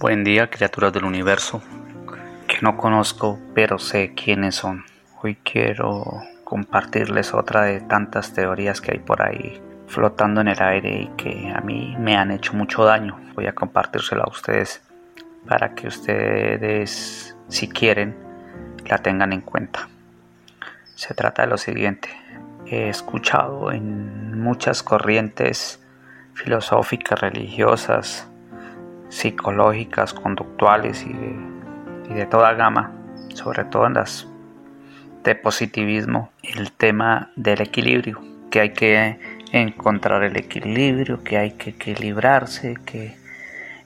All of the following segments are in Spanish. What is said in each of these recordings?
Buen día, criaturas del universo, que no conozco, pero sé quiénes son. Hoy quiero compartirles otra de tantas teorías que hay por ahí flotando en el aire y que a mí me han hecho mucho daño. Voy a compartírselo a ustedes para que ustedes, si quieren, la tengan en cuenta. Se trata de lo siguiente. He escuchado en muchas corrientes filosóficas, religiosas, psicológicas, conductuales y de, toda gama, sobre todo en las de positivismo, el tema del equilibrio, que hay que encontrar el equilibrio, que hay que equilibrarse, que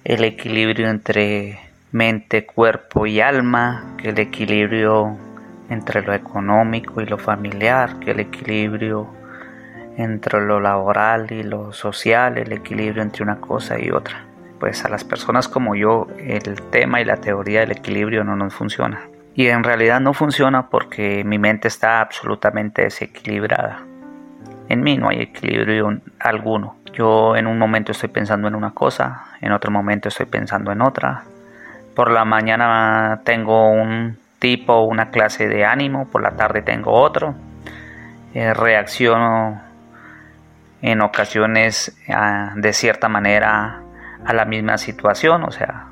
el equilibrio entre mente, cuerpo y alma, que el equilibrio entre lo económico y lo familiar, que el equilibrio entre lo laboral y lo social, el equilibrio entre una cosa y otra. Pues a las personas como yo el tema y la teoría del equilibrio no nos funciona. Y en realidad no funciona porque mi mente está absolutamente desequilibrada. En mí no hay equilibrio alguno. Yo en un momento estoy pensando en una cosa, en otro momento estoy pensando en otra. Por la mañana tengo un tipo, una clase de ánimo, por la tarde tengo otro. Eh, reacciono en ocasiones ah, de cierta manera a la misma situación, o sea,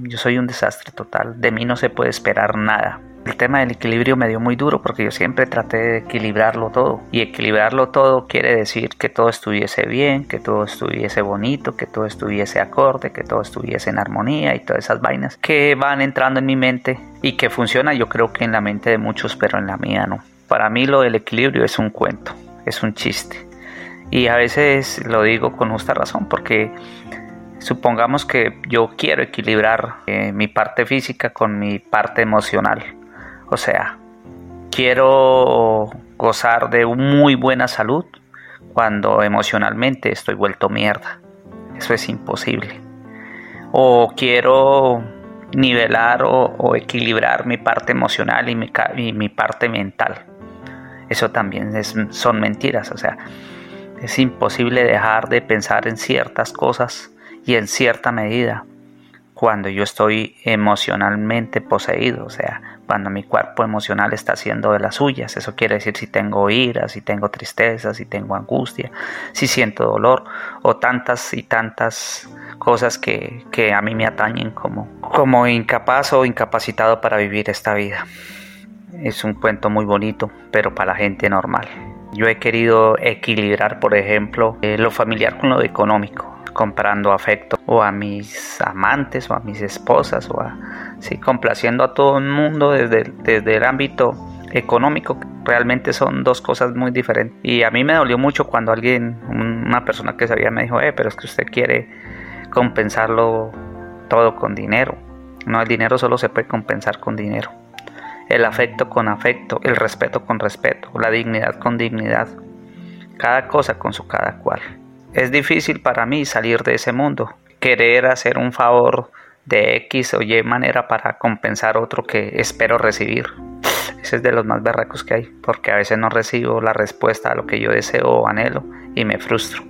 yo soy un desastre total, de mí no se puede esperar nada. El tema del equilibrio me dio muy duro porque yo siempre traté de equilibrarlo todo. Y equilibrarlo todo quiere decir que todo estuviese bien, que todo estuviese bonito, que todo estuviese acorde, que todo estuviese en armonía y todas esas vainas que van entrando en mi mente y que funciona yo creo que en la mente de muchos, pero en la mía no. Para mí lo del equilibrio es un cuento, es un chiste. Y a veces lo digo con justa razón porque supongamos que yo quiero equilibrar eh, mi parte física con mi parte emocional. O sea, quiero gozar de muy buena salud cuando emocionalmente estoy vuelto mierda. Eso es imposible. O quiero nivelar o, equilibrar mi parte emocional y mi, y mi parte mental. Eso también son mentiras. O sea, es imposible dejar de pensar en ciertas cosas y en cierta medida cuando yo estoy emocionalmente poseído, o sea, cuando mi cuerpo emocional está haciendo de las suyas. Eso quiere decir si tengo ira, si tengo tristeza, si tengo angustia, si siento dolor o tantas y tantas cosas que, que a mí me atañen como, como incapaz o incapacitado para vivir esta vida. Es un cuento muy bonito, pero para la gente normal. Yo he querido equilibrar, por ejemplo, eh, lo familiar con lo económico, comprando afecto o a mis amantes o a mis esposas o a, sí, complaciendo a todo el mundo desde, desde el ámbito económico realmente son dos cosas muy diferentes. Y a mí me dolió mucho cuando alguien una persona que sabía me dijo eh pero es que usted quiere compensarlo todo con dinero no el dinero solo se puede compensar con dinero. El afecto con afecto, el respeto con respeto, la dignidad con dignidad, cada cosa con su cada cual. Es difícil para mí salir de ese mundo, querer hacer un favor de X o Y manera para compensar otro que espero recibir. Ese es de los más berracos que hay, porque a veces no recibo la respuesta a lo que yo deseo o anhelo y me frustro.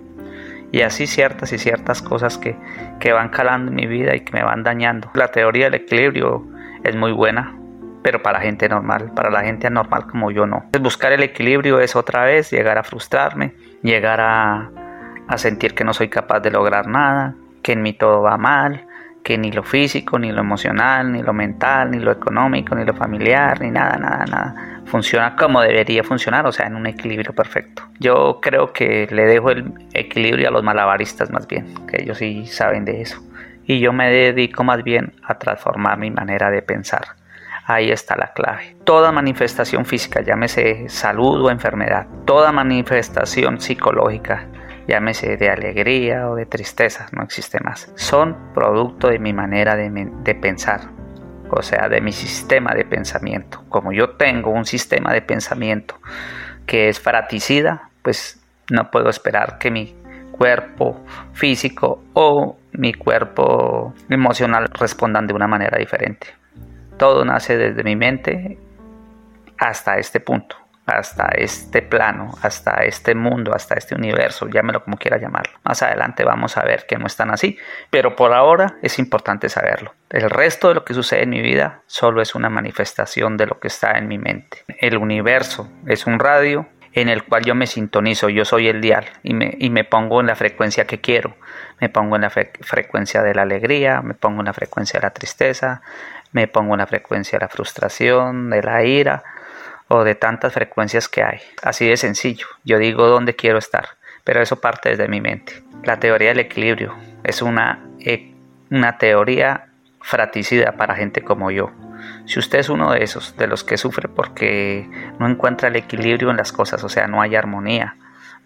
Y así ciertas y ciertas cosas que, que van calando en mi vida y que me van dañando. La teoría del equilibrio es muy buena, pero para la gente normal, para la gente anormal como yo no. Buscar el equilibrio es otra vez llegar a frustrarme, llegar a, a sentir que no soy capaz de lograr nada, que en mí todo va mal, que ni lo físico, ni lo emocional, ni lo mental, ni lo económico, ni lo familiar, ni nada, nada, nada funciona como debería funcionar, o sea, en un equilibrio perfecto. Yo creo que le dejo el equilibrio a los malabaristas más bien, que ellos sí saben de eso. Y yo me dedico más bien a transformar mi manera de pensar Ahí está la clave. Toda manifestación física, llámese salud o enfermedad, toda manifestación psicológica, llámese de alegría o de tristeza, no existe más. Son producto de mi manera de, de, pensar, o sea, de mi sistema de pensamiento. Como yo tengo un sistema de pensamiento que es fraticida, pues no puedo esperar que mi cuerpo físico o mi cuerpo emocional respondan de una manera diferente. Todo nace desde mi mente hasta este punto, hasta este plano, hasta este mundo, hasta este universo, llámelo como quiera llamarlo. Más adelante vamos a ver que no están así, pero por ahora es importante saberlo. El resto de lo que sucede en mi vida solo es una manifestación de lo que está en mi mente. El universo es un radio en el cual yo me sintonizo, yo soy el dial y me, y me pongo en la frecuencia que quiero. Me pongo en la frecuencia de la alegría, me pongo en la frecuencia de la tristeza, me pongo en la frecuencia de la frustración, de la ira o de tantas frecuencias que hay. Así de sencillo, yo digo dónde quiero estar, pero eso parte desde mi mente. La teoría del equilibrio es una, eh, una teoría fraticida para gente como yo. Si usted es uno de esos, de los que sufre porque no encuentra el equilibrio en las cosas, o sea, no hay armonía,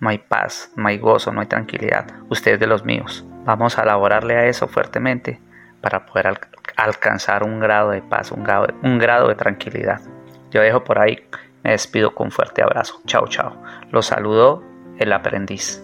no hay paz, no hay gozo, no hay tranquilidad, usted es de los míos. Vamos a elaborarle a eso fuertemente para poder alcanzar un grado de paz, un grado de tranquilidad. Yo dejo por ahí, me despido con fuerte abrazo. Chao, chao. Los saludo el aprendiz.